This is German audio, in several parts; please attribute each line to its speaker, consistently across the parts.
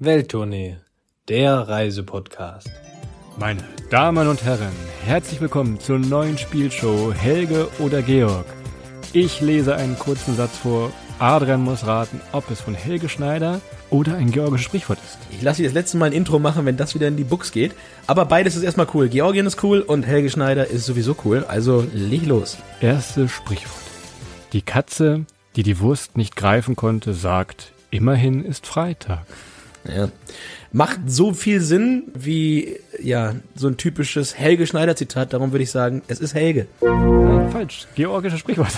Speaker 1: Welttournee, der Reisepodcast.
Speaker 2: Meine Damen und Herren, herzlich willkommen zur neuen Spielshow Helge oder Georg. Ich lese einen kurzen Satz vor. Adrian muss raten, ob es von Helge Schneider oder ein georgisches Sprichwort ist.
Speaker 3: Ich lasse dich das letzte Mal ein Intro machen, wenn das wieder in die Books geht. Aber beides ist erstmal cool. Georgien ist cool und Helge Schneider ist sowieso cool. Also leg los.
Speaker 2: Erste Sprichwort. Die Katze, die die Wurst nicht greifen konnte, sagt, immerhin ist Freitag.
Speaker 3: Ja. Macht so viel Sinn wie, ja, so ein typisches Helge Schneider Zitat. Darum würde ich sagen, es ist Helge.
Speaker 2: Nein, falsch. Georgisches Sprichwort.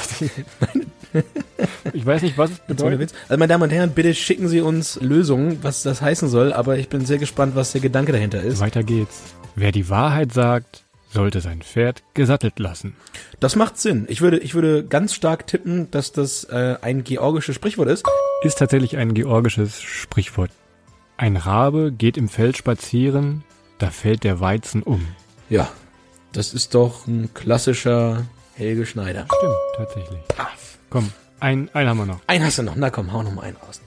Speaker 2: ich weiß nicht, was es bedeutet.
Speaker 3: Also meine Damen und Herren, bitte schicken Sie uns Lösungen, was das heißen soll. Aber ich bin sehr gespannt, was der Gedanke dahinter ist.
Speaker 2: Weiter geht's. Wer die Wahrheit sagt, sollte sein Pferd gesattelt lassen.
Speaker 3: Das macht Sinn. Ich würde, ich würde ganz stark tippen, dass das äh, ein georgisches Sprichwort ist.
Speaker 2: Ist tatsächlich ein georgisches Sprichwort. Ein Rabe geht im Feld spazieren, da fällt der Weizen um.
Speaker 3: Ja, das ist doch ein klassischer Helge Schneider.
Speaker 2: Stimmt, tatsächlich. Komm, ein, einen haben wir noch.
Speaker 3: Einen hast du noch. Na komm, hau noch mal einen raus.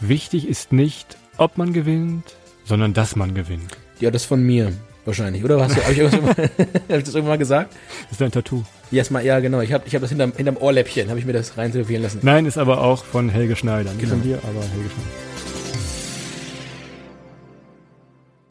Speaker 2: Wichtig ist nicht, ob man gewinnt, sondern dass man gewinnt.
Speaker 3: Ja, das von mir wahrscheinlich, oder? Hast du, hab ich, hab ich das irgendwann mal gesagt?
Speaker 2: Das ist ein Tattoo.
Speaker 3: Yes, mal, ja, genau. Ich habe ich hab das hinterm, hinterm Ohrläppchen, habe ich mir das rein tätowieren lassen.
Speaker 2: Nein, ist aber auch von Helge Schneider. Nicht
Speaker 3: Genau.
Speaker 2: von dir, aber Helge Schneider.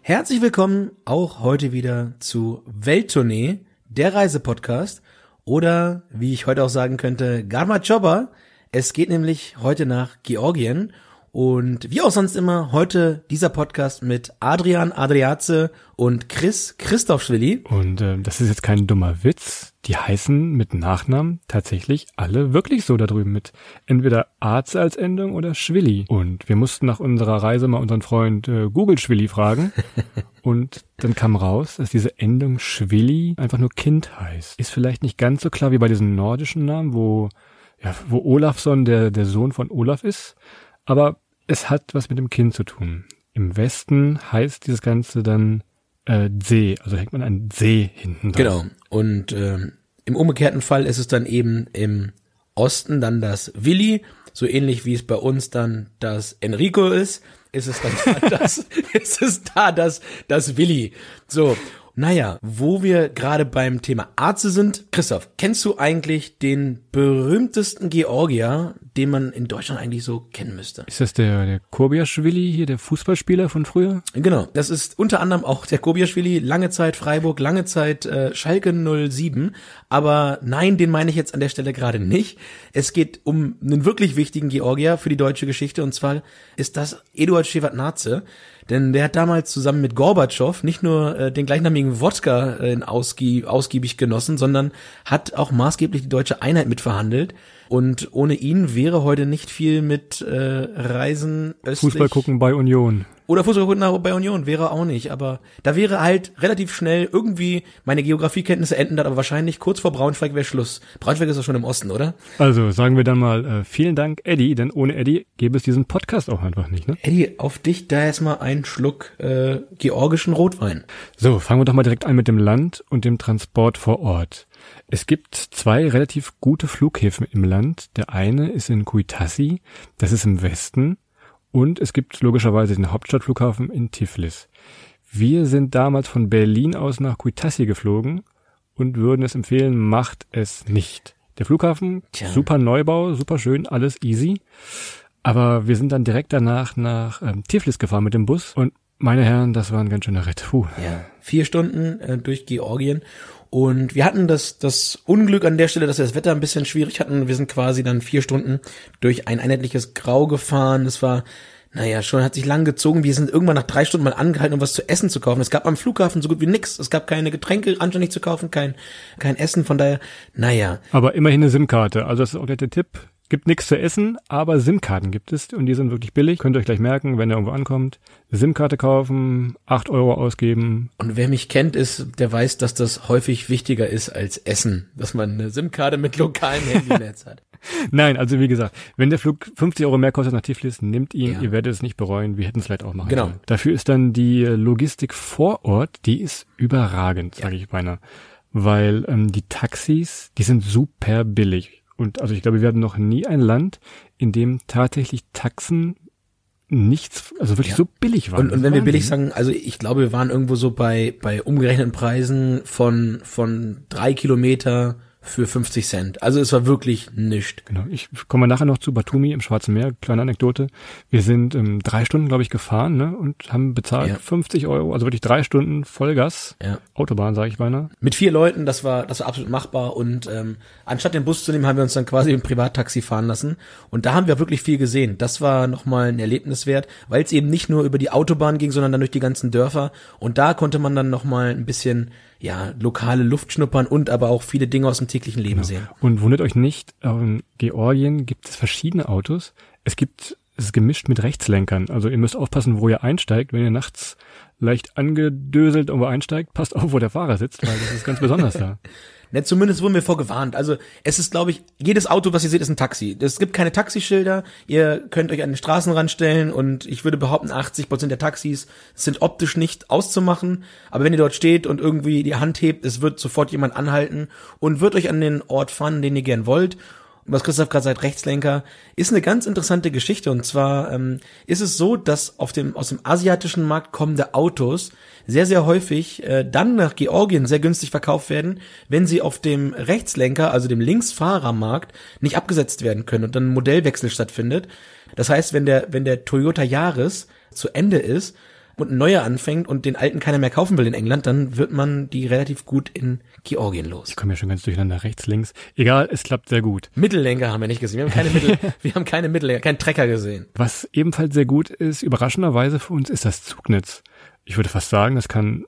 Speaker 3: Herzlich willkommen auch heute wieder zu Welttournee, der Reisepodcast. Oder, wie ich heute auch sagen könnte, Garmachoba. Es geht nämlich heute nach Georgien. Und wie auch sonst immer, heute dieser Podcast mit Adrian Adriaze und Chris Christophschwili.
Speaker 2: Und äh, das ist jetzt kein dummer Witz. Die heißen mit Nachnamen tatsächlich alle wirklich so da drüben mit entweder Arze als Endung oder Schwilli. Und wir mussten nach unserer Reise mal unseren Freund äh, Google Schwilli fragen. Und dann kam raus, dass diese Endung Schwilli einfach nur Kind heißt. Ist vielleicht nicht ganz so klar wie bei diesen nordischen Namen, wo, ja, wo Olafsson der, der Sohn von Olaf ist. Aber es hat was mit dem Kind zu tun. Im Westen heißt dieses Ganze dann äh, See, also hängt man ein See hinten dran.
Speaker 3: Genau. Und ähm, im umgekehrten Fall ist es dann eben im Osten dann das Willi, so ähnlich wie es bei uns dann das Enrico ist, ist es dann da das, ist es da das, das Willi. So. Naja, wo wir gerade beim Thema Arze sind, Christoph, kennst du eigentlich den berühmtesten Georgier, den man in Deutschland eigentlich so kennen müsste?
Speaker 2: Ist das der, der Kobiaschwili hier, der Fußballspieler von früher?
Speaker 3: Genau, das ist unter anderem auch der Kobiaschwili, lange Zeit Freiburg, lange Zeit äh, Schalke 07, aber nein, den meine ich jetzt an der Stelle gerade nicht. Es geht um einen wirklich wichtigen Georgier für die deutsche Geschichte und zwar ist das Eduard Shevardnadze, denn der hat damals zusammen mit Gorbatschow nicht nur äh, den gleichnamigen Wodka äh, ausgie ausgiebig genossen, sondern hat auch maßgeblich die deutsche Einheit mitverhandelt. Und ohne ihn wäre heute nicht viel mit äh, Reisen östlich.
Speaker 2: Fußball gucken bei Union.
Speaker 3: Oder Fußball gucken nach- bei Union wäre auch nicht, aber da wäre halt relativ schnell irgendwie meine Geografiekenntnisse enden dann aber wahrscheinlich kurz vor Braunschweig wäre Schluss. Braunschweig ist doch schon im Osten, oder?
Speaker 2: Also sagen wir dann mal äh, vielen Dank, Eddie, denn ohne Eddie gäbe es diesen Podcast auch einfach nicht, ne?
Speaker 3: Eddie, auf dich da erstmal einen Schluck äh, georgischen Rotwein.
Speaker 2: So, fangen wir doch mal direkt an mit dem Land und dem Transport vor Ort. Es gibt zwei relativ gute Flughäfen im Land. Der eine ist in Kuitassi, das ist im Westen. Und es gibt logischerweise den Hauptstadtflughafen in Tiflis. Wir sind damals von Berlin aus nach Kuitassi geflogen und würden es empfehlen, macht es nicht. Der Flughafen,
Speaker 3: Tja.
Speaker 2: super Neubau, super schön, alles easy. Aber wir sind dann direkt danach nach ähm, Tiflis gefahren mit dem Bus und meine Herren, das war ein ganz schöner Ritt. Puh.
Speaker 3: Ja, vier Stunden äh, durch Georgien. Und wir hatten das, das Unglück an der Stelle, dass wir das Wetter ein bisschen schwierig hatten. Wir sind quasi dann vier Stunden durch ein einheitliches Grau gefahren. Das war, naja, schon hat sich lang gezogen. Wir sind irgendwann nach drei Stunden mal angehalten, um was zu essen zu kaufen. Es gab am Flughafen so gut wie nix. Es gab keine Getränke anständig zu kaufen, kein, kein Essen. Von daher, naja,
Speaker 2: Aber immerhin eine SIM-Karte. Also das ist auch der Tipp. Gibt nichts zu essen, aber SIM-Karten gibt es und die sind wirklich billig. Könnt ihr euch gleich merken, wenn ihr irgendwo ankommt. SIM-Karte kaufen, acht Euro ausgeben.
Speaker 3: Und wer mich kennt, ist, der weiß, dass das häufig wichtiger ist als Essen, dass man eine SIM-Karte mit lokalem Handynetz hat.
Speaker 2: Nein, also wie gesagt, wenn der Flug 50 Euro mehr kostet nach Tiflis, nimmt ihn.
Speaker 3: Ja.
Speaker 2: Ihr werdet es nicht bereuen. Wir hätten es vielleicht auch machen
Speaker 3: Genau.
Speaker 2: sollen. Dafür ist dann die Logistik vor Ort, die ist überragend, sage ich beinahe. Weil ähm, die Taxis, die sind super billig. Und also ich glaube, wir hatten noch nie ein Land, in dem tatsächlich Taxen nichts, also wirklich
Speaker 3: Ja.
Speaker 2: so billig waren.
Speaker 3: Und, und wenn wir billig sagen, also ich glaube, wir waren irgendwo so bei, bei umgerechneten Preisen von, von drei Kilometer für 50 Cent. Also es war wirklich nischt.
Speaker 2: Genau, ich komme nachher noch zu Batumi im Schwarzen Meer. Kleine Anekdote. Wir sind ähm, drei Stunden, glaube ich, gefahren ne, und haben bezahlt
Speaker 3: Ja.
Speaker 2: 50 Euro, also wirklich drei Stunden Vollgas.
Speaker 3: Ja.
Speaker 2: Autobahn, sage ich beinahe.
Speaker 3: Mit vier Leuten, das war, das war absolut machbar und ähm, anstatt den Bus zu nehmen, haben wir uns dann quasi im Privattaxi fahren lassen und da haben wir wirklich viel gesehen. Das war nochmal ein Erlebnis wert, weil es eben nicht nur über die Autobahn ging, sondern dann durch die ganzen Dörfer und da konnte man dann nochmal ein bisschen, ja, lokale Luft schnuppern und aber auch viele Dinge aus dem täglichen Leben sehen.
Speaker 2: Und wundert euch nicht, in Georgien gibt es verschiedene Autos. Es gibt es ist gemischt mit Rechtslenkern. Also ihr müsst aufpassen, wo ihr einsteigt. Wenn ihr nachts leicht angedöselt irgendwo einsteigt, passt auf, wo der Fahrer sitzt, weil das ist ganz besonders da.
Speaker 3: Ne, zumindest wurden wir vorgewarnt. Also es ist, glaube ich, jedes Auto, was ihr seht, ist ein Taxi. Es gibt keine Taxischilder. Ihr könnt euch an den Straßenrand stellen und ich würde behaupten, 80 Prozent der Taxis sind optisch nicht auszumachen. Aber wenn ihr dort steht und irgendwie die Hand hebt, es wird sofort jemand anhalten und wird euch an den Ort fahren, den ihr gern wollt. Und was Christoph gerade sagt, Rechtslenker, ist eine ganz interessante Geschichte. Und zwar ähm, ist es so, dass auf dem aus dem asiatischen Markt kommende Autos sehr, sehr häufig äh, dann nach Georgien sehr günstig verkauft werden, wenn sie auf dem Rechtslenker, also dem Linksfahrermarkt, nicht abgesetzt werden können und dann ein Modellwechsel stattfindet. Das heißt, wenn der, wenn der Toyota Yaris zu Ende ist und ein neuer anfängt und den alten keiner mehr kaufen will in England, dann wird man die relativ gut in Georgien los.
Speaker 2: Ich komme ja schon ganz durcheinander, rechts, links. Egal, es klappt sehr gut.
Speaker 3: Mittellenker haben wir nicht gesehen. Wir haben keine Mittel, wir haben keine Mittellenker, keinen Trecker gesehen.
Speaker 2: Was ebenfalls sehr gut ist, überraschenderweise für uns, ist das Zugnetz. Ich würde fast sagen, das kann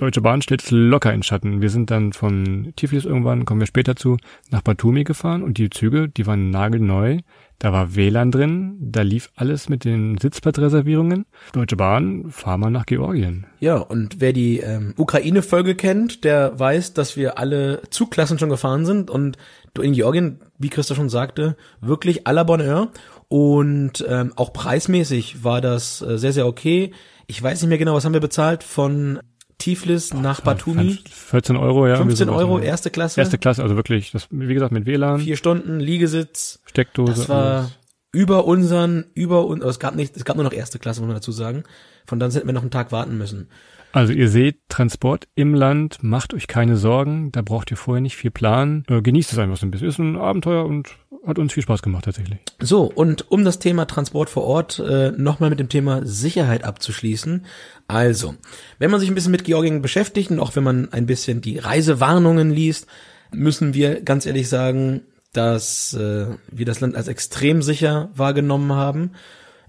Speaker 2: Deutsche Bahn stellt es locker in Schatten. Wir sind dann von Tiflis irgendwann, kommen wir später zu, nach Batumi gefahren und die Züge, die waren nagelneu. Da war WLAN drin, da lief alles mit den Sitzplatzreservierungen. Deutsche Bahn, fahr mal nach Georgien.
Speaker 3: Ja, und wer die ähm, Ukraine-Folge kennt, der weiß, dass wir alle Zugklassen schon gefahren sind und in Georgien, wie Christa schon sagte, wirklich à la Bonheur. Und ähm, auch preismäßig war das äh, sehr, sehr okay. Ich weiß nicht mehr genau, was haben wir bezahlt von Tiflis nach Batumi?
Speaker 2: 14 Euro, ja.
Speaker 3: 15
Speaker 2: irgendwie sowas,
Speaker 3: Euro,
Speaker 2: ja.
Speaker 3: erste Klasse.
Speaker 2: Erste Klasse, also wirklich, das, wie gesagt, mit WLAN,
Speaker 3: Vier Stunden, Liegesitz.
Speaker 2: Steckdose.
Speaker 3: Das war
Speaker 2: alles.
Speaker 3: über unseren, über uns, es gab nicht, es gab nur noch erste Klasse, muss man dazu sagen. Von dann hätten wir noch einen Tag warten müssen.
Speaker 2: Also ihr seht, Transport im Land, macht euch keine Sorgen, da braucht ihr vorher nicht viel planen. Äh, genießt es einfach so ein bisschen. Ist ein Abenteuer und hat uns viel Spaß gemacht tatsächlich.
Speaker 3: So, und um das Thema Transport vor Ort äh, nochmal mit dem Thema Sicherheit abzuschließen. Also, wenn man sich ein bisschen mit Georgien beschäftigt und auch wenn man ein bisschen die Reisewarnungen liest, müssen wir ganz ehrlich sagen, dass äh, wir das Land als extrem sicher wahrgenommen haben.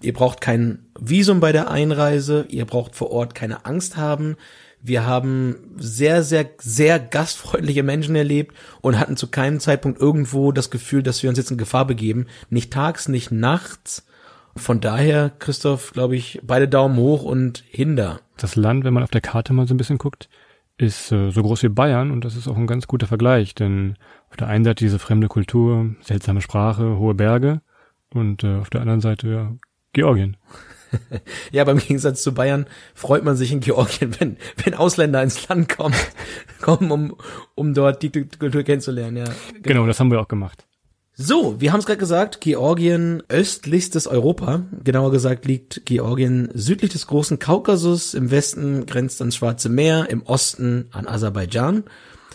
Speaker 3: Ihr braucht kein Visum bei der Einreise, ihr braucht vor Ort keine Angst haben. Wir haben sehr, sehr, sehr gastfreundliche Menschen erlebt und hatten zu keinem Zeitpunkt irgendwo das Gefühl, dass wir uns jetzt in Gefahr begeben. Nicht tags, nicht nachts. Von daher, Christoph, glaube ich, beide Daumen hoch und hinder.
Speaker 2: Das Land, wenn man auf der Karte mal so ein bisschen guckt, ist äh, so groß wie Bayern und das ist auch ein ganz guter Vergleich, denn auf der einen Seite diese fremde Kultur, seltsame Sprache, hohe Berge und äh, auf der anderen Seite ja, Georgien.
Speaker 3: Ja, beim Gegensatz zu Bayern freut man sich in Georgien, wenn, wenn Ausländer ins Land kommen, kommen, um, um dort die Kultur kennenzulernen, ja.
Speaker 2: Genau, das haben wir auch gemacht.
Speaker 3: So, wir haben es gerade gesagt, Georgien östlichstes Europa. Genauer gesagt liegt Georgien südlich des großen Kaukasus, im Westen grenzt ans Schwarze Meer, im Osten an Aserbaidschan,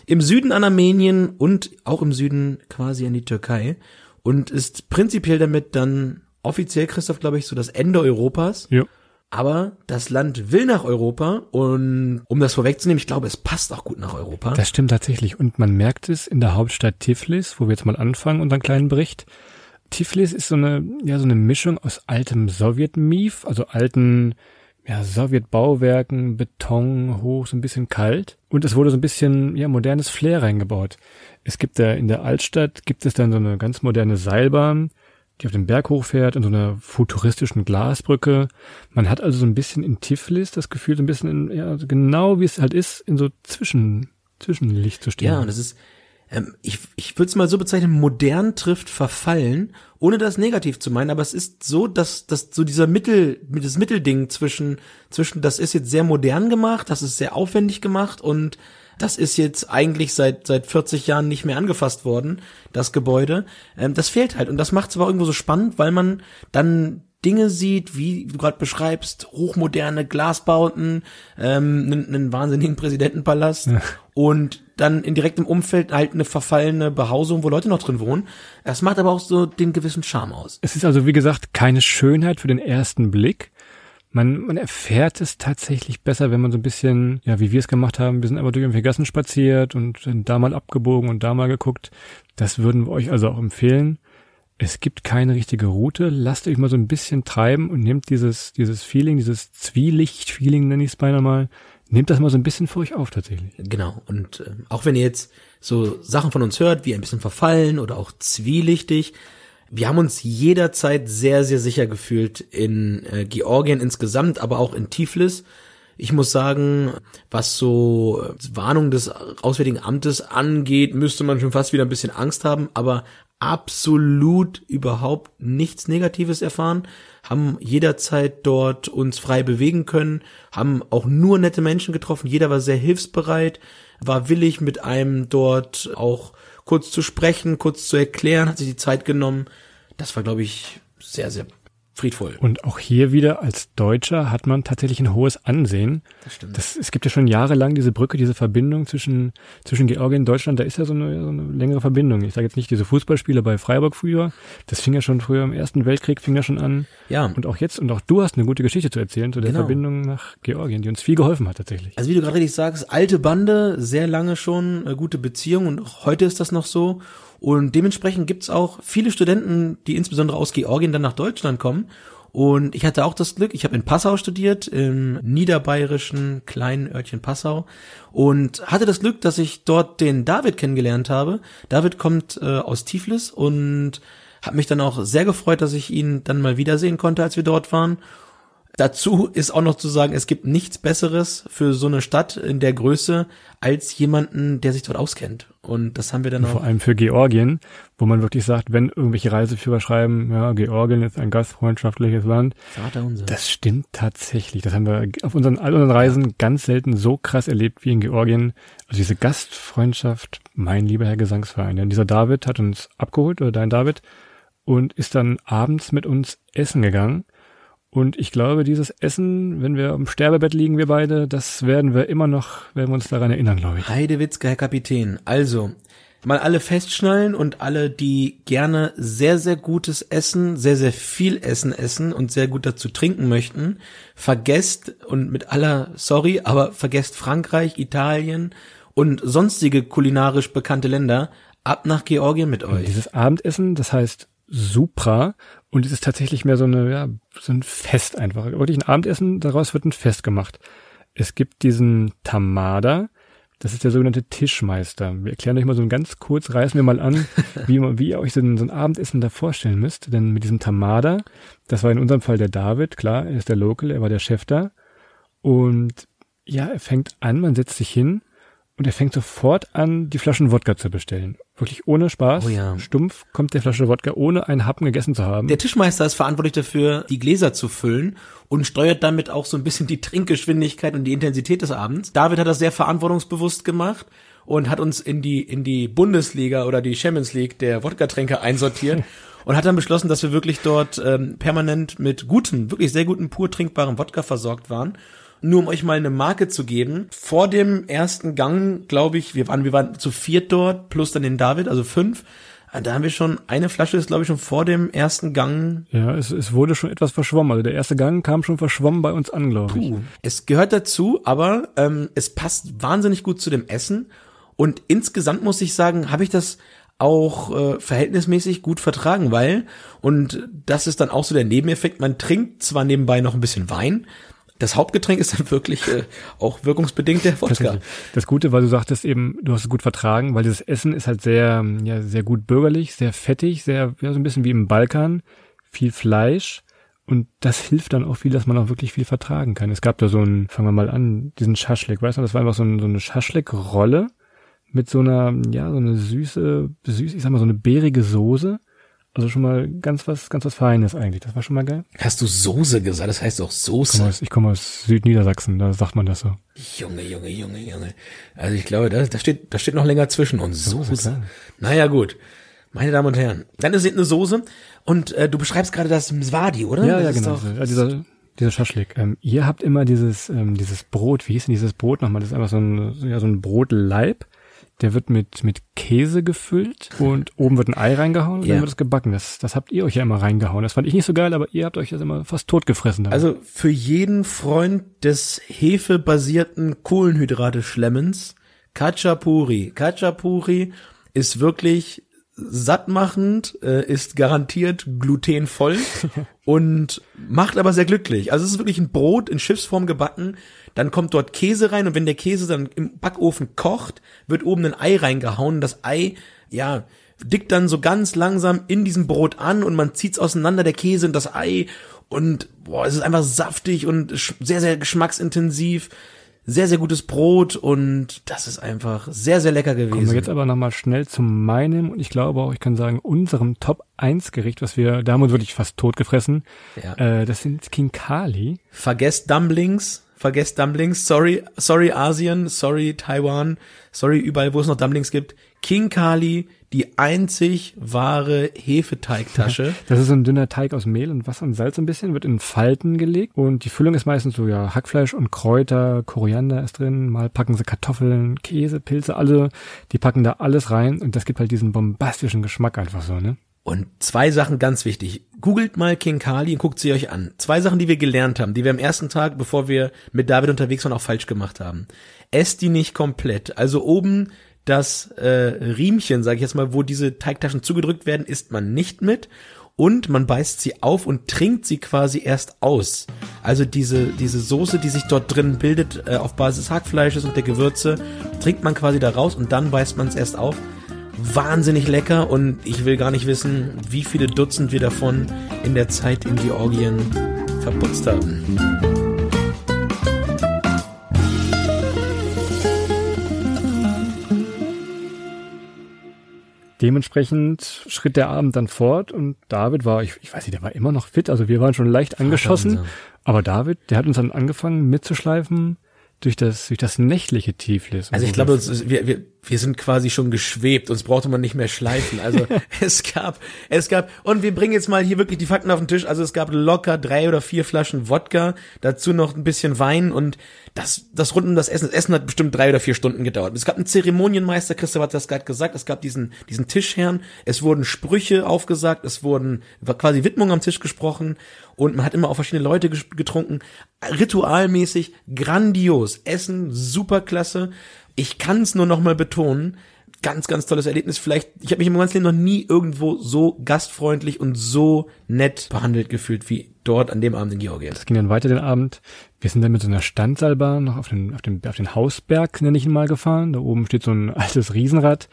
Speaker 3: im Süden an Armenien und auch im Süden quasi an die Türkei und ist prinzipiell damit dann offiziell, Christoph, glaube ich, so das Ende Europas.
Speaker 2: Ja.
Speaker 3: Aber das Land will nach Europa und um das vorwegzunehmen, ich glaube, es passt auch gut nach Europa.
Speaker 2: Das stimmt tatsächlich. Und man merkt es in der Hauptstadt Tiflis, wo wir jetzt mal anfangen, unseren kleinen Bericht. Tiflis ist so eine, ja, so eine Mischung aus altem Sowjet-Mief, also alten, ja, Sowjetbauwerken, Beton, hoch, so ein bisschen kalt. Und es wurde so ein bisschen, ja, modernes Flair reingebaut. Es gibt da in der Altstadt, gibt es dann so eine ganz moderne Seilbahn, die auf den Berg hochfährt in so einer futuristischen Glasbrücke. Man hat also so ein bisschen in Tiflis das Gefühl, so ein bisschen in, ja, so genau wie es halt ist, in so Zwischen, Zwischenlicht zu stehen.
Speaker 3: Ja, und das ist, ähm, ich, ich würde es mal so bezeichnen, modern trifft verfallen, ohne das negativ zu meinen, aber es ist so, dass, dass so dieser Mittel, das Mittelding zwischen, zwischen, das ist jetzt sehr modern gemacht, das ist sehr aufwendig gemacht und das ist jetzt eigentlich seit seit 40 Jahren nicht mehr angefasst worden, das Gebäude. Ähm, das fehlt halt und das macht es aber irgendwo so spannend, weil man dann Dinge sieht, wie du gerade beschreibst, hochmoderne Glasbauten, ähm, einen, einen wahnsinnigen Präsidentenpalast ja. und dann in direktem Umfeld halt eine verfallene Behausung, wo Leute noch drin wohnen. Das macht aber auch so den gewissen Charme aus.
Speaker 2: Es ist also, wie gesagt, keine Schönheit für den ersten Blick. Man, man erfährt es tatsächlich besser, wenn man so ein bisschen, ja, wie wir es gemacht haben, wir sind einfach durch irgendwelche Gassen spaziert und da mal abgebogen und da mal geguckt. Das würden wir euch also auch empfehlen. Es gibt keine richtige Route. Lasst euch mal so ein bisschen treiben und nehmt dieses, dieses Feeling, dieses Zwielicht-Feeling, nenne ich es beinahe mal, nehmt das mal so ein bisschen für euch auf tatsächlich.
Speaker 3: Genau. Und äh, auch wenn ihr jetzt so Sachen von uns hört, wie ein bisschen verfallen oder auch zwielichtig, wir haben uns jederzeit sehr, sehr sicher gefühlt in äh, Georgien insgesamt, aber auch in Tiflis. Ich muss sagen, was so äh, Warnung des Auswärtigen Amtes angeht, müsste man schon fast wieder ein bisschen Angst haben, aber absolut überhaupt nichts Negatives erfahren, haben jederzeit dort uns frei bewegen können, haben auch nur nette Menschen getroffen, jeder war sehr hilfsbereit, war willig mit einem dort auch kurz zu sprechen, kurz zu erklären, hat sich die Zeit genommen. Das war, glaube ich, sehr, sehr friedvoll.
Speaker 2: Und auch hier wieder als Deutscher hat man tatsächlich ein hohes Ansehen. Das stimmt. Das, es gibt ja schon jahrelang diese Brücke, diese Verbindung zwischen, zwischen Georgien und Deutschland. Da ist ja so eine, so eine längere Verbindung. Ich sage jetzt nicht diese Fußballspiele bei Freiburg früher. Das fing ja schon früher im Ersten Weltkrieg, fing ja schon an. Ja. Und auch jetzt, und auch du hast eine gute Geschichte zu erzählen zu der genau. Verbindung nach Georgien, die uns viel geholfen hat tatsächlich.
Speaker 3: Also wie du gerade richtig sagst, alte Bande, sehr lange schon, eine gute Beziehung und auch heute ist das noch so. Und dementsprechend gibt's auch viele Studenten, die insbesondere aus Georgien dann nach Deutschland kommen und ich hatte auch das Glück, ich habe in Passau studiert, im niederbayerischen kleinen Örtchen Passau und hatte das Glück, dass ich dort den David kennengelernt habe. David kommt äh, aus Tiflis und hat mich dann auch sehr gefreut, dass ich ihn dann mal wiedersehen konnte, als wir dort waren. Dazu ist auch noch zu sagen, es gibt nichts Besseres für so eine Stadt in der Größe als jemanden, der sich dort auskennt. Und das haben wir dann auch.
Speaker 2: Vor allem für Georgien, wo man wirklich sagt, wenn irgendwelche Reiseführer schreiben, ja, Georgien ist ein gastfreundschaftliches Land. Das stimmt tatsächlich. Das haben wir auf unseren, all unseren Reisen ganz selten so krass erlebt wie in Georgien. Also diese Gastfreundschaft, mein lieber Herr Gesangsverein. Denn dieser David hat uns abgeholt, oder dein David, und ist dann abends mit uns essen gegangen. Und ich glaube, dieses Essen, wenn wir im Sterbebett liegen, wir beide, das werden wir immer noch, werden wir uns daran erinnern, glaube ich.
Speaker 3: Heidewitzka, Herr Kapitän. Also, mal alle festschnallen und alle, die gerne sehr, sehr gutes Essen, sehr, sehr viel Essen essen und sehr gut dazu trinken möchten, vergesst und mit aller, sorry, aber vergesst Frankreich, Italien und sonstige kulinarisch bekannte Länder ab nach Georgien mit euch. Und
Speaker 2: dieses Abendessen, das heißt Supra und es ist tatsächlich mehr so eine, ja, so ein Fest einfach. Wirklich ein Abendessen, daraus wird ein Fest gemacht. Es gibt diesen Tamada, das ist der sogenannte Tischmeister. Wir erklären euch mal so ganz kurz, reißen wir mal an, wie, wie ihr euch so ein, so ein Abendessen da vorstellen müsst. Denn mit diesem Tamada, das war in unserem Fall der David, klar, er ist der Local, er war der Chef da. Und ja, er fängt an, man setzt sich hin und er fängt sofort an, die Flaschen Wodka zu bestellen. Wirklich ohne Spaß. Oh ja. Stumpf kommt der Flasche Wodka, ohne einen Happen gegessen zu haben.
Speaker 3: Der Tischmeister ist verantwortlich dafür, die Gläser zu füllen und steuert damit auch so ein bisschen die Trinkgeschwindigkeit und die Intensität des Abends. David hat das sehr verantwortungsbewusst gemacht und hat uns in die, in die Bundesliga oder die Champions League der Wodka-Tränke einsortiert. und hat dann beschlossen, dass wir wirklich dort ähm, permanent mit guten, wirklich sehr guten, pur trinkbaren Wodka versorgt waren nur um euch mal eine Marke zu geben. Vor dem ersten Gang, glaube ich, wir waren, wir waren zu viert dort, plus dann den David, also fünf. Ah, da haben wir schon, eine Flasche ist, glaube ich, schon vor dem ersten Gang.
Speaker 2: Ja, es, es wurde schon etwas verschwommen. Also der erste Gang kam schon verschwommen bei uns an, glaube ich.
Speaker 3: Es gehört dazu, aber ähm, es passt wahnsinnig gut zu dem Essen. Und insgesamt muss ich sagen, habe ich das auch äh, verhältnismäßig gut vertragen, weil, und das ist dann auch so der Nebeneffekt, man trinkt zwar nebenbei noch ein bisschen Wein, das Hauptgetränk ist dann wirklich äh, auch wirkungsbedingt der Wodka.
Speaker 2: Das Gute, weil du sagtest eben, du hast es gut vertragen, weil dieses Essen ist halt sehr, ja, sehr gut bürgerlich, sehr fettig, sehr, ja, so ein bisschen wie im Balkan, viel Fleisch. Und das hilft dann auch viel, dass man auch wirklich viel vertragen kann. Es gab da so ein, fangen wir mal an, diesen Schaschlik, weißt du, das war einfach so, ein, so eine Schaschlik-Rolle mit so einer, ja, so eine süße, süß, ich sag mal, so eine beerige Soße also schon mal ganz was, ganz was Feines eigentlich. Das war schon mal geil.
Speaker 3: Hast du Soße gesagt? Das heißt auch Soße.
Speaker 2: Ich komme aus, ich komme aus Südniedersachsen, da sagt man das so.
Speaker 3: Junge, Junge, Junge, Junge. Also ich glaube, da, da steht, da steht noch länger zwischen uns. Soße. Naja, gut. Meine Damen und Herren, dann ist es eine Soße und äh, du beschreibst gerade das Mswadi, oder?
Speaker 2: Ja,
Speaker 3: das
Speaker 2: ja, genau.
Speaker 3: doch-
Speaker 2: so. Ja, dieser, dieser Schaschlik. Ähm, ihr habt immer dieses, ähm, dieses Brot, wie hieß denn dieses Brot nochmal? Das ist einfach so ein, ja, so ein Brotleib. Der wird mit, mit Käse gefüllt und oben wird ein Ei reingehauen und
Speaker 3: Ja.
Speaker 2: dann wird es gebacken. Das, das habt ihr euch ja immer reingehauen. Das fand ich nicht so geil, aber ihr habt euch das immer fast totgefressen. damit.
Speaker 3: Also für jeden Freund des hefebasierten Kohlenhydrate-Schlemmens, Kachapuri. Kachapuri ist wirklich sattmachend, äh, ist garantiert glutenvoll und macht aber sehr glücklich. Also es ist wirklich ein Brot in Schiffsform gebacken, dann kommt dort Käse rein und wenn der Käse dann im Backofen kocht, wird oben ein Ei reingehauen. Das Ei, ja, dickt dann so ganz langsam in diesem Brot an und man zieht's auseinander, der Käse und das Ei und boah, es ist einfach saftig und sehr, sehr geschmacksintensiv. Sehr, sehr gutes Brot und das ist einfach sehr, sehr lecker gewesen.
Speaker 2: Kommen wir jetzt aber nochmal schnell zu meinem und ich glaube auch, ich kann sagen, unserem Top 1 Gericht, was wir, da haben wir wirklich fast totgefressen.
Speaker 3: Ja.
Speaker 2: Äh, das sind King Kali.
Speaker 3: Vergesst Dumplings, vergesst Dumplings, sorry, sorry Asien, sorry Taiwan, sorry überall, wo es noch Dumplings gibt. King Kali, die einzig wahre Hefeteigtasche.
Speaker 2: Das ist so ein dünner Teig aus Mehl und Wasser und Salz ein bisschen, wird in Falten gelegt und die Füllung ist meistens so, ja, Hackfleisch und Kräuter, Koriander ist drin, mal packen sie Kartoffeln, Käse, Pilze, alle, die packen da alles rein und das gibt halt diesen bombastischen Geschmack einfach so, ne?
Speaker 3: Und zwei Sachen ganz wichtig. Googelt mal King Kali und guckt sie euch an. Zwei Sachen, die wir gelernt haben, die wir am ersten Tag, bevor wir mit David unterwegs waren, auch falsch gemacht haben. Esst die nicht komplett. Also oben das äh, Riemchen, sage ich jetzt mal, wo diese Teigtaschen zugedrückt werden, isst man nicht mit. Und man beißt sie auf und trinkt sie quasi erst aus. Also diese, diese Soße, die sich dort drin bildet, äh, auf Basis Hackfleisches und der Gewürze, trinkt man quasi da raus und dann beißt man es erst auf wahnsinnig lecker und ich will gar nicht wissen, wie viele Dutzend wir davon in der Zeit in Georgien verputzt haben.
Speaker 2: Dementsprechend schritt der Abend dann fort und David war, ich, ich weiß nicht, der war immer noch fit, also wir waren schon leicht angeschossen, aber David, der hat uns dann angefangen mitzuschleifen durch das, durch das nächtliche Tiflis.
Speaker 3: Also ich glaube, wir, wir, wir sind quasi schon geschwebt, uns brauchte man nicht mehr schleifen. Also es gab, es gab, und wir bringen jetzt mal hier wirklich die Fakten auf den Tisch. Also es gab locker drei oder vier Flaschen Wodka, dazu noch ein bisschen Wein und das, das rund um das Essen. Das Essen hat bestimmt drei oder vier Stunden gedauert. Es gab einen Zeremonienmeister, Christoph hat das gerade gesagt, es gab diesen, diesen Tischherrn, es wurden Sprüche aufgesagt, es wurden war quasi Widmungen am Tisch gesprochen und man hat immer auch verschiedene Leute getrunken. Ritualmäßig grandios. Essen, superklasse. Ich kann es nur noch mal betonen. Ganz, ganz tolles Erlebnis. Vielleicht, ich habe mich im ganzen Leben noch nie irgendwo so gastfreundlich und so nett behandelt gefühlt wie dort an dem Abend in Georgien.
Speaker 2: Das ging dann weiter den Abend. Wir sind dann mit so einer Standseilbahn noch auf den, auf den, auf den Hausberg, nenne ich ihn mal, gefahren. Da oben steht so ein altes Riesenrad.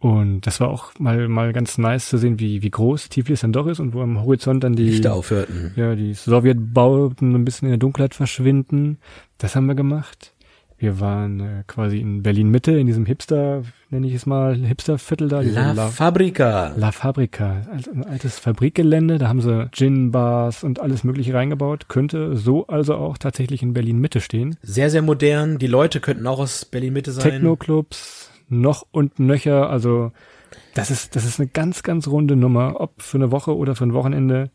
Speaker 2: Und das war auch mal, mal ganz nice zu sehen, wie, wie groß Tiflis dann doch ist und wo am Horizont dann die,
Speaker 3: Lichter aufhörten.
Speaker 2: ja, die Sowjetbauten so ein bisschen in der Dunkelheit verschwinden. Das haben wir gemacht. Wir waren äh, quasi in Berlin Mitte, in diesem Hipster, nenne ich es mal, Hipsterviertel da. diese
Speaker 3: La Fabrica.
Speaker 2: La Fabrica, also ein altes Fabrikgelände, da haben sie Gin-Bars und alles mögliche reingebaut. Könnte so also auch tatsächlich in Berlin Mitte stehen.
Speaker 3: Sehr, sehr modern. Die Leute könnten auch aus Berlin-Mitte sein.
Speaker 2: Techno-Clubs, noch und nöcher, also das ist, das ist eine ganz, ganz runde Nummer. Ob für eine Woche oder für ein Wochenende,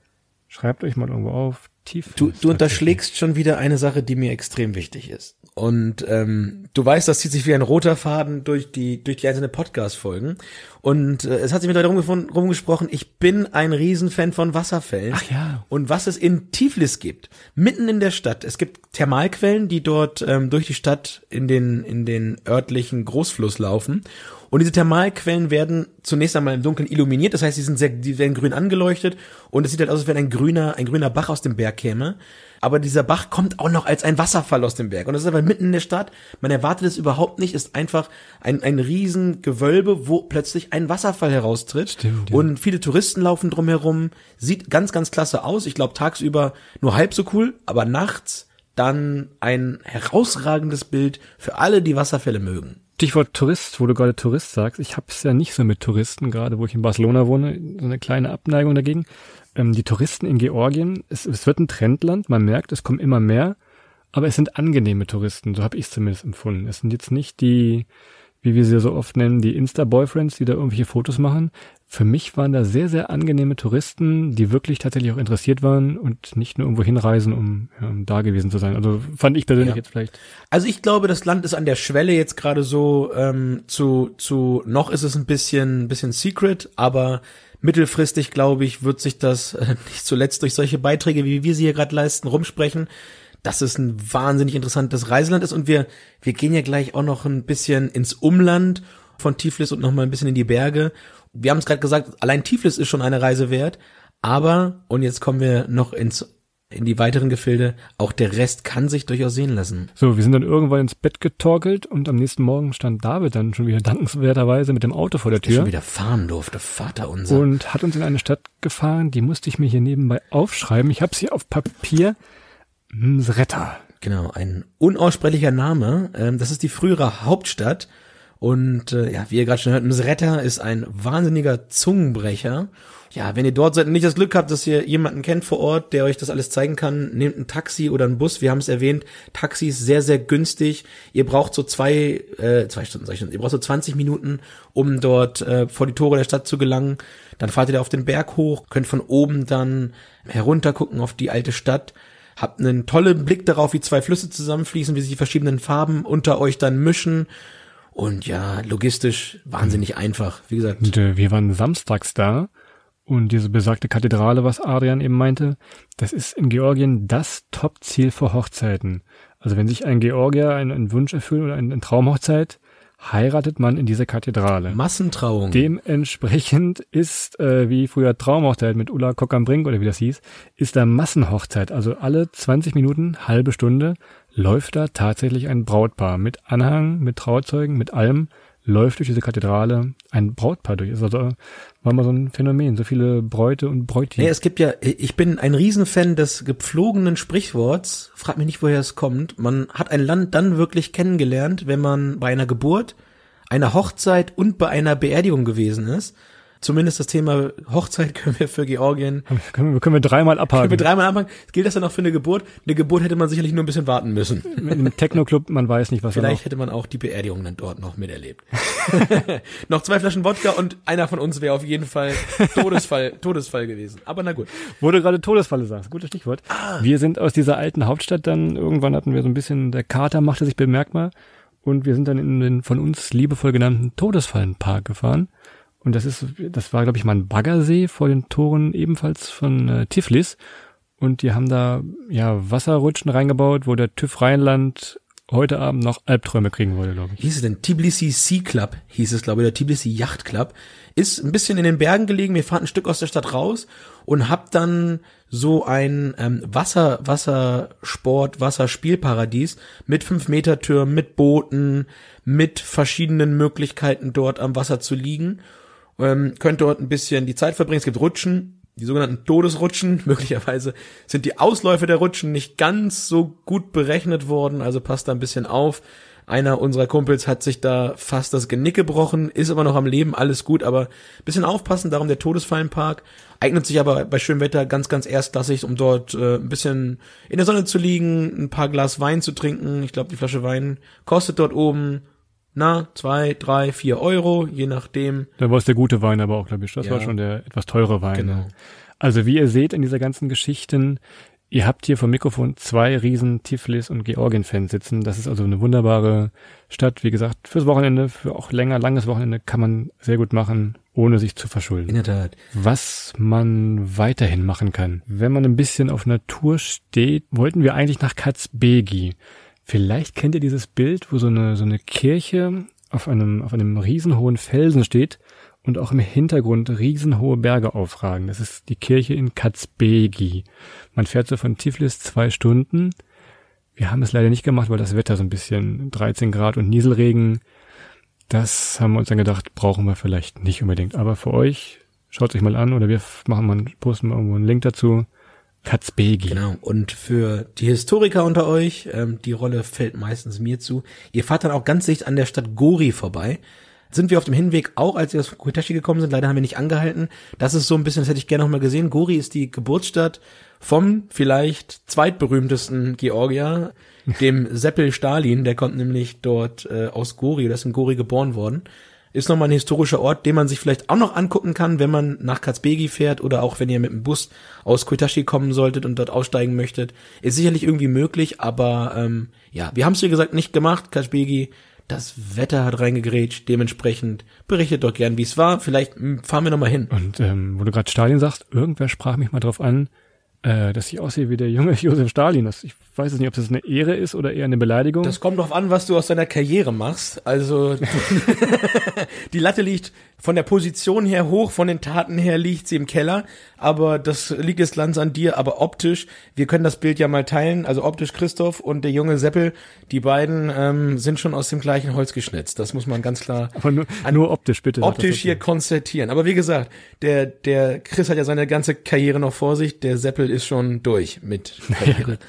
Speaker 2: schreibt euch mal irgendwo auf. Tief.
Speaker 3: Du, du unterschlägst schon wieder eine Sache, die mir extrem wichtig ist. Und ähm, du weißt, das zieht sich wie ein roter Faden durch die durch die einzelnen Podcast-Folgen. Und äh, es hat sich mit Leuten rumgefon- rumgesprochen. Ich bin ein Riesenfan von Wasserfällen.
Speaker 2: Ach ja.
Speaker 3: Und was es in Tiflis gibt, mitten in der Stadt. Es gibt Thermalquellen, die dort ähm, durch die Stadt in den in den örtlichen Großfluss laufen. Und diese Thermalquellen werden zunächst einmal im Dunkeln illuminiert, das heißt, sie sind sehr, die werden grün angeleuchtet und es sieht halt aus, als wenn ein grüner, ein grüner Bach aus dem Berg käme. Aber dieser Bach kommt auch noch als ein Wasserfall aus dem Berg. Und das ist aber mitten in der Stadt. Man erwartet es überhaupt nicht, ist einfach ein, ein riesen Gewölbe, wo plötzlich ein Wasserfall heraustritt.
Speaker 2: Stimmt, ja.
Speaker 3: Und viele Touristen laufen drumherum. Sieht ganz, ganz klasse aus. Ich glaube, tagsüber nur halb so cool, aber nachts dann ein herausragendes Bild für alle, die Wasserfälle mögen.
Speaker 2: Stichwort Tourist, wo du gerade Tourist sagst. Ich hab's ja nicht so mit Touristen, gerade wo ich in Barcelona wohne, so eine kleine Abneigung dagegen. Ähm, die Touristen in Georgien, es, es wird ein Trendland, man merkt, es kommen immer mehr, aber es sind angenehme Touristen, so habe ich zumindest empfunden. Es sind jetzt nicht die, wie wir sie so oft nennen, die Insta-Boyfriends, die da irgendwelche Fotos machen. Für mich waren da sehr, sehr angenehme Touristen, die wirklich tatsächlich auch interessiert waren und nicht nur irgendwo hinreisen, um, ja, um da gewesen zu sein. Also fand ich persönlich
Speaker 3: Ja.
Speaker 2: jetzt vielleicht.
Speaker 3: Also ich glaube, das Land ist an der Schwelle jetzt gerade so ähm, zu zu noch ist es ein bisschen bisschen secret, aber mittelfristig glaube ich wird sich das äh, nicht zuletzt durch solche Beiträge wie wir sie hier gerade leisten rumsprechen, dass es ein wahnsinnig interessantes Reiseland ist und wir wir gehen ja gleich auch noch ein bisschen ins Umland von Tiflis und noch mal ein bisschen in die Berge. Wir haben es gerade gesagt, allein Tiflis ist schon eine Reise wert, aber und jetzt kommen wir noch ins in die weiteren Gefilde, auch der Rest kann sich durchaus sehen lassen.
Speaker 2: So, wir sind dann irgendwann ins Bett getorkelt und am nächsten Morgen stand David dann schon wieder dankenswerterweise mit dem Auto vor der
Speaker 3: der schon
Speaker 2: Tür
Speaker 3: wieder fahren durfte, Vater unser.
Speaker 2: und hat uns in eine Stadt gefahren, die musste ich mir hier nebenbei aufschreiben. Ich habe sie auf Papier. Msretta.
Speaker 3: genau, ein unaussprechlicher Name. Ähm, das ist die frühere Hauptstadt. Und äh, ja, wie ihr gerade schon hört, Msretta ist ein wahnsinniger Zungenbrecher. Ja, wenn ihr dort seid und nicht das Glück habt, dass ihr jemanden kennt vor Ort, der euch das alles zeigen kann, nehmt ein Taxi oder einen Bus. Wir haben es erwähnt, Taxi ist sehr, sehr günstig. Ihr braucht so zwei, äh, zwei Stunden, zwei Stunden, ihr braucht so 20 Minuten, um dort äh, vor die Tore der Stadt zu gelangen. Dann fahrt ihr da auf den Berg hoch, könnt von oben dann herunter gucken auf die alte Stadt. Habt einen tollen Blick darauf, wie zwei Flüsse zusammenfließen, wie sich die verschiedenen Farben unter euch dann mischen. Und ja, logistisch wahnsinnig einfach. Wie gesagt,
Speaker 2: Und äh, wir waren samstags da und diese besagte Kathedrale, was Adrian eben meinte, das ist in Georgien das Top-Ziel für Hochzeiten. Also wenn sich ein Georgier einen, einen Wunsch erfüllt oder eine, eine Traumhochzeit, heiratet man in diese Kathedrale.
Speaker 3: Massentrauung.
Speaker 2: Dementsprechend ist, äh, wie früher Traumhochzeit mit Ulla Kock am Brink oder wie das hieß, ist da Massenhochzeit. Also alle 20 Minuten, halbe Stunde läuft da tatsächlich ein Brautpaar mit Anhang, mit Trauzeugen, mit allem läuft durch diese Kathedrale ein Brautpaar durch. Also war mal so ein Phänomen, so viele Bräute und Bräuti.
Speaker 3: Nee, es gibt ja, ich bin ein Riesenfan des gepflogenen Sprichworts. Frag mich nicht, woher es kommt. Man hat ein Land dann wirklich kennengelernt, wenn man bei einer Geburt, einer Hochzeit und bei einer Beerdigung gewesen ist. Zumindest das Thema Hochzeit können wir für Georgien
Speaker 2: können, wir, können wir dreimal abhaken.
Speaker 3: Können wir dreimal anfangen. Gilt das dann auch für eine Geburt? Eine Geburt hätte man sicherlich nur ein bisschen warten müssen.
Speaker 2: Mit einem Techno-Club, man weiß nicht, was
Speaker 3: Vielleicht hätte man auch die Beerdigung dann dort noch miterlebt. noch zwei Flaschen Wodka und einer von uns wäre auf jeden Fall Todesfall, Todesfall gewesen. Aber na gut.
Speaker 2: Wo du gerade Todesfalle sagst, gutes Stichwort. Wir sind aus dieser alten Hauptstadt dann, irgendwann hatten wir so ein bisschen, der Kater machte sich bemerkbar und wir sind dann in den von uns liebevoll genannten Todesfallenpark gefahren. Und das ist, das war, glaube ich, mal ein Baggersee vor den Toren ebenfalls von äh, Tiflis. Und die haben da ja Wasserrutschen reingebaut, wo der TÜV Rheinland heute Abend noch Albträume kriegen würde, glaube ich.
Speaker 3: Hieß es denn Tbilisi Sea Club, hieß es, glaube ich, oder Tbilisi Yacht Club. Ist ein bisschen in den Bergen gelegen, wir fahren ein Stück aus der Stadt raus und hab dann so ein ähm, Wasser, Wassersport, Wasserspielparadies mit fünf Meter Türmen, mit Booten, mit verschiedenen Möglichkeiten dort am Wasser zu liegen. Ähm, könnt dort ein bisschen die Zeit verbringen. Es gibt Rutschen, die sogenannten Todesrutschen. Möglicherweise sind die Ausläufe der Rutschen nicht ganz so gut berechnet worden, also passt da ein bisschen auf. Einer unserer Kumpels hat sich da fast das Genick gebrochen, ist aber noch am Leben, alles gut, aber ein bisschen aufpassen, darum der Todesfallenpark. Eignet sich aber bei schönem Wetter ganz, ganz erstklassig, um dort äh, ein bisschen in der Sonne zu liegen, ein paar Glas Wein zu trinken. Ich glaube, die Flasche Wein kostet dort oben na, zwei, drei, vier Euro, je nachdem.
Speaker 2: Da war es der gute Wein aber auch, glaube ich. Das
Speaker 3: Ja.
Speaker 2: war schon der etwas teure Wein.
Speaker 3: Genau.
Speaker 2: ne? Also wie ihr seht in dieser ganzen Geschichten, ihr habt hier vom Mikrofon zwei riesen Tiflis und Georgien-Fans sitzen. Das ist also eine wunderbare Stadt. Wie gesagt, fürs Wochenende, für auch länger, langes Wochenende kann man sehr gut machen, ohne sich zu
Speaker 3: In
Speaker 2: verschulden.
Speaker 3: der Tat.
Speaker 2: Was man weiterhin machen kann. Wenn man ein bisschen auf Natur steht, wollten wir eigentlich nach Katzbegi. Vielleicht kennt ihr dieses Bild, wo so eine, so eine Kirche auf einem, auf einem riesenhohen Felsen steht und auch im Hintergrund riesenhohe Berge aufragen. Das ist die Kirche in Katzbegi. Man fährt so von Tiflis zwei Stunden. Wir haben es leider nicht gemacht, weil das Wetter so ein bisschen 13 Grad und Nieselregen. Das haben wir uns dann gedacht, brauchen wir vielleicht nicht unbedingt. Aber für euch, schaut euch mal an oder wir machen mal, posten mal irgendwo einen Link dazu. Katzbegi.
Speaker 3: Genau. Und für die Historiker unter euch, ähm, die Rolle fällt meistens mir zu. Ihr fahrt dann auch ganz dicht an der Stadt Gori vorbei. Sind wir auf dem Hinweg auch, als wir aus Kuitashi gekommen sind, leider haben wir nicht angehalten. Das ist so ein bisschen, das hätte ich gerne noch mal gesehen. Gori ist die Geburtsstadt vom vielleicht zweitberühmtesten Georgier, dem Seppel Stalin. Der kommt nämlich dort äh, aus Gori, der ist in Gori geboren worden. Ist nochmal ein historischer Ort, den man sich vielleicht auch noch angucken kann, wenn man nach Katzbegi fährt oder auch wenn ihr mit dem Bus aus Koitashi kommen solltet und dort aussteigen möchtet. Ist sicherlich irgendwie möglich, aber ähm, ja, wir haben es wie gesagt nicht gemacht. Katzbegi, das Wetter hat reingegrätscht, dementsprechend berichtet doch gern, wie es war. Vielleicht fahren wir nochmal hin.
Speaker 2: Und ähm, wo du gerade Stalin sagst, irgendwer sprach mich mal drauf an, äh, dass ich aussehe wie der junge Josef Stalin. Das, ich weiß es nicht, ob das eine Ehre ist oder eher eine Beleidigung.
Speaker 3: Das kommt drauf an, was du aus deiner Karriere machst. Also die Latte liegt von der Position her hoch, von den Taten her liegt sie im Keller, aber das liegt jetzt Lanz an dir, aber optisch, wir können das Bild ja mal teilen, also optisch Christoph und der junge Seppel, die beiden ähm, sind schon aus dem gleichen Holz geschnitzt. Das muss man ganz klar
Speaker 2: Aber nur, nur optisch, bitte.
Speaker 3: optisch hier konstatieren. Aber wie gesagt, der, der Chris hat ja seine ganze Karriere noch vor sich, der Seppel ist schon durch mit Karriere.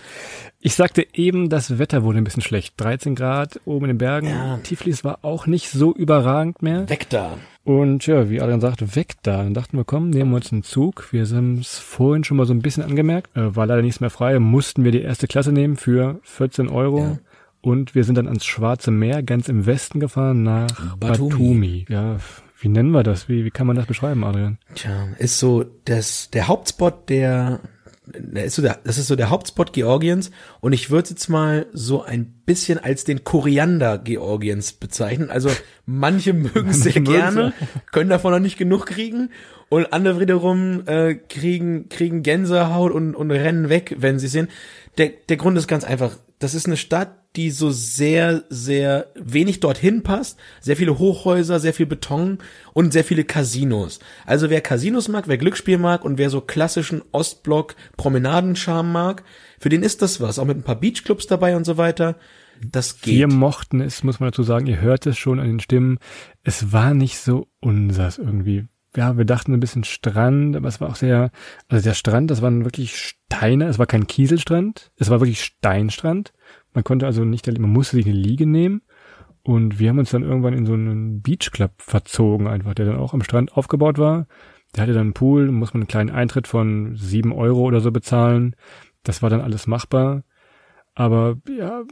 Speaker 2: Ich sagte eben, das Wetter wurde ein bisschen schlecht. 13 Grad oben in den Bergen.
Speaker 3: Ja.
Speaker 2: Tiflis war auch nicht so überragend mehr.
Speaker 3: Weg da.
Speaker 2: Und ja, wie Adrian sagte, weg da. Dann dachten wir, komm, nehmen wir uns einen Zug. Wir haben es vorhin schon mal so ein bisschen angemerkt. Äh, war leider nichts mehr frei. Mussten wir die erste Klasse nehmen für 14 Euro.
Speaker 3: Ja.
Speaker 2: Und wir sind dann ans Schwarze Meer, ganz im Westen gefahren, nach
Speaker 3: Batumi.
Speaker 2: Batumi. Ja, wie nennen wir das? Wie, wie kann man das beschreiben, Adrian?
Speaker 3: Tja, ist so das, der Hauptspot der ist so der, das ist so der Hauptspot Georgiens und ich würde jetzt mal so ein bisschen als den Koriander Georgiens bezeichnen. Also manche mögen es sehr gerne, können davon noch nicht genug kriegen und andere wiederum äh, kriegen kriegen Gänsehaut und, und rennen weg, wenn sie sehen. Der, der Grund ist ganz einfach. Das ist eine Stadt, die so sehr, sehr wenig dorthin passt. Sehr viele Hochhäuser, sehr viel Beton und sehr viele Casinos. Also wer Casinos mag, wer Glücksspiel mag und wer so klassischen Ostblock Promenadenscharme mag, für den ist das was. Auch mit ein paar Beachclubs dabei und so weiter. Das geht.
Speaker 2: Wir mochten es, muss man dazu sagen, ihr hört es schon an den Stimmen. Es war nicht so unsers irgendwie. Ja, wir dachten ein bisschen Strand, aber es war auch sehr, also der Strand, das waren wirklich Steine, es war kein Kieselstrand, es war wirklich Steinstrand. Man konnte also nicht, man musste sich eine Liege nehmen. Und wir haben uns dann irgendwann in so einen Beachclub verzogen einfach, der dann auch am Strand aufgebaut war. Der hatte dann einen Pool, muss man einen kleinen Eintritt von sieben Euro oder so bezahlen. Das war dann alles machbar. Aber ja,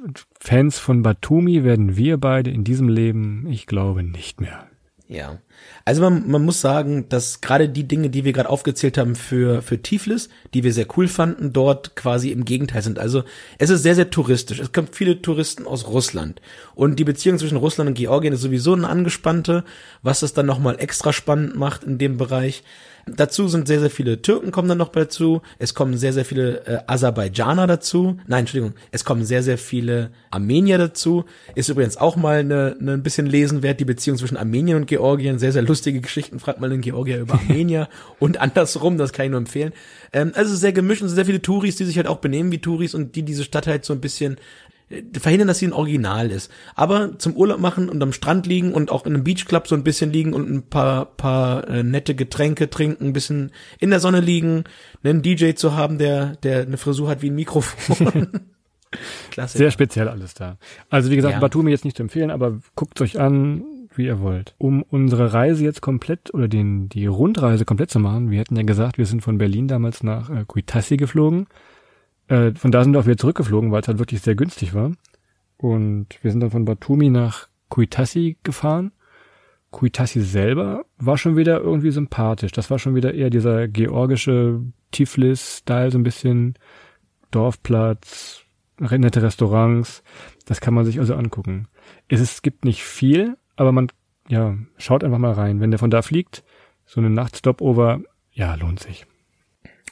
Speaker 2: Fans von Batumi werden wir beide in diesem Leben, ich glaube, nicht mehr.
Speaker 3: Ja. Also man, man muss sagen, dass gerade die Dinge, die wir gerade aufgezählt haben für, für Tiflis, die wir sehr cool fanden, dort quasi im Gegenteil sind. Also es ist sehr, sehr touristisch. Es kommen viele Touristen aus Russland. Und die Beziehung zwischen Russland und Georgien ist sowieso eine angespannte, was es dann nochmal extra spannend macht in dem Bereich. Dazu sind sehr, sehr viele Türken kommen dann noch dazu. Es kommen sehr, sehr viele äh, Aserbaidschaner dazu. Nein, Entschuldigung. Es kommen sehr, sehr viele Armenier dazu. Ist übrigens auch mal eine, eine ein bisschen lesen wert, die Beziehung zwischen Armenien und Georgien. Sehr, sehr lustige Geschichten. Fragt mal in Georgier über Armenier und andersrum. Das kann ich nur empfehlen. Ähm, also sehr gemischt und sehr viele Touris, die sich halt auch benehmen wie Touris und die diese Stadt halt so ein bisschen verhindern, dass sie ein Original ist. Aber zum Urlaub machen und am Strand liegen und auch in einem Beachclub so ein bisschen liegen und ein paar, paar äh, nette Getränke trinken, ein bisschen in der Sonne liegen, einen DJ zu haben, der, der eine Frisur hat wie ein Mikrofon. Klasse.
Speaker 2: Sehr speziell alles da. Also wie gesagt,
Speaker 3: Ja.
Speaker 2: Batumi jetzt nicht zu empfehlen, aber guckt euch an, wie ihr wollt. Um unsere Reise jetzt komplett oder den, die Rundreise komplett zu machen, wir hatten ja gesagt, wir sind von Berlin damals nach äh, Kuitassi geflogen. Äh, von da sind wir auch wieder zurückgeflogen, weil es halt wirklich sehr günstig war. Und wir sind dann von Batumi nach Kuitassi gefahren. Kuitassi selber war schon wieder irgendwie sympathisch. Das war schon wieder eher dieser georgische Tiflis-Style, so ein bisschen Dorfplatz, nette Restaurants. Das kann man sich also angucken. Es, ist, es gibt nicht viel, aber man, ja, schaut einfach mal rein. Wenn der von da fliegt, so eine Nachtstopover, ja, lohnt sich.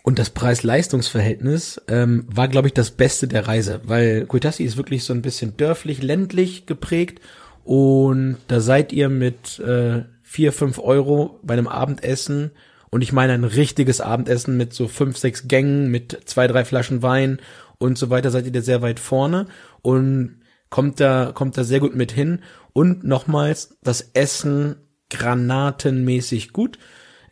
Speaker 3: Und das Preis-Leistungs-Verhältnis ähm, war, glaube ich, das Beste der Reise, weil Kuitassi ist wirklich so ein bisschen dörflich, ländlich geprägt. Und da seid ihr mit äh, vier, fünf Euro bei einem Abendessen. Und ich meine ein richtiges Abendessen mit so fünf, sechs Gängen, mit zwei, drei Flaschen Wein und so weiter, seid ihr da sehr weit vorne. Und kommt da, kommt da sehr gut mit hin. Und nochmals das Essen granatenmäßig gut.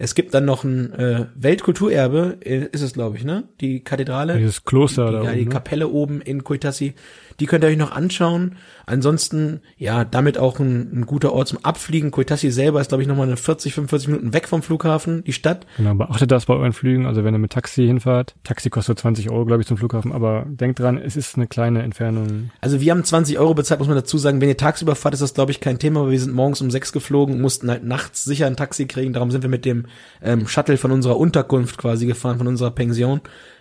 Speaker 3: Es gibt dann noch ein äh, Weltkulturerbe, äh, ist es glaube ich, ne? Die Kathedrale.
Speaker 2: Dieses Kloster
Speaker 3: die,
Speaker 2: da
Speaker 3: ja,
Speaker 2: oben,
Speaker 3: die
Speaker 2: ne?
Speaker 3: Kapelle oben in Kuitassi. Die könnt ihr euch noch anschauen. Ansonsten, ja, damit auch ein, ein guter Ort zum Abfliegen. Kuitassi selber ist, glaube ich, nochmal eine 40, 45 Minuten weg vom Flughafen, die Stadt.
Speaker 2: Genau, beachtet das bei euren Flügen, also wenn ihr mit Taxi hinfahrt. Taxi kostet 20 Euro, glaube ich, zum Flughafen, aber denkt dran, es ist eine kleine Entfernung.
Speaker 3: Also wir haben 20 Euro bezahlt, muss man dazu sagen. Wenn ihr tagsüber fahrt, ist das, glaube ich, kein Thema, aber wir sind morgens um sechs geflogen, mussten halt nachts sicher ein Taxi kriegen. Darum sind wir mit dem ähm, Shuttle von unserer Unterkunft quasi gefahren, von unserer Pension.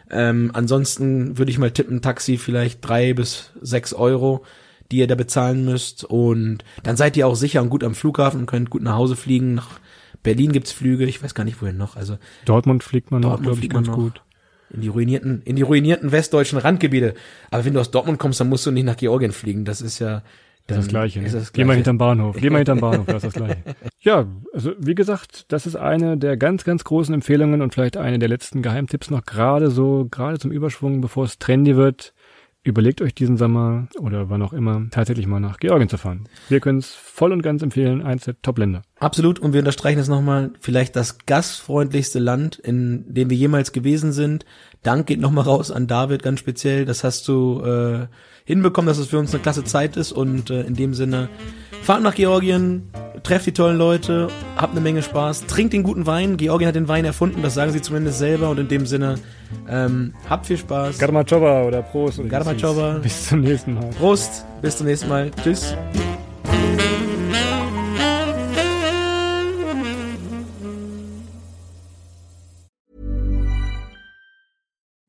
Speaker 3: Ähm, ansonsten würde ich mal tippen, Taxi vielleicht drei bis sechs Euro, die ihr da bezahlen müsst. Und dann seid ihr auch sicher und gut am Flughafen und könnt gut nach Hause fliegen. Nach Berlin gibt's Flüge, ich weiß gar nicht wohin noch. Also
Speaker 2: Dortmund fliegt man noch,
Speaker 3: Dortmund
Speaker 2: glaube ich,
Speaker 3: fliegt man
Speaker 2: ganz
Speaker 3: noch.
Speaker 2: gut.
Speaker 3: in die ruinierten, in die ruinierten westdeutschen Randgebiete. Aber wenn du aus Dortmund kommst, dann musst du nicht nach Georgien fliegen. Das ist ja
Speaker 2: Das ist das Gleiche. Ne?
Speaker 3: Ist das
Speaker 2: Geh mal
Speaker 3: Gleiche.
Speaker 2: hinterm Bahnhof. Geh mal hinterm Bahnhof, das ist das Gleiche. Ja, also wie gesagt, das ist eine der ganz, ganz großen Empfehlungen und vielleicht eine der letzten Geheimtipps noch gerade so, gerade zum Überschwung, bevor es trendy wird. Überlegt euch diesen Sommer oder wann auch immer tatsächlich mal nach Georgien zu fahren. Wir können es voll und ganz empfehlen, eins der Top-Länder.
Speaker 3: Absolut. Und wir unterstreichen es nochmal. Vielleicht das gastfreundlichste Land, in dem wir jemals gewesen sind. Dank geht nochmal raus an David ganz speziell. Das hast du äh, hinbekommen, dass es für uns eine klasse Zeit ist. Und äh, in dem Sinne, fahrt nach Georgien, trefft die tollen Leute, habt eine Menge Spaß, trinkt den guten Wein. Georgien hat den Wein erfunden, das sagen sie zumindest selber. Und in dem Sinne, ähm, habt viel Spaß.
Speaker 2: Garmachova oder Prost. Oder hieß. Bis zum nächsten Mal.
Speaker 3: Prost, bis zum nächsten Mal. Tschüss.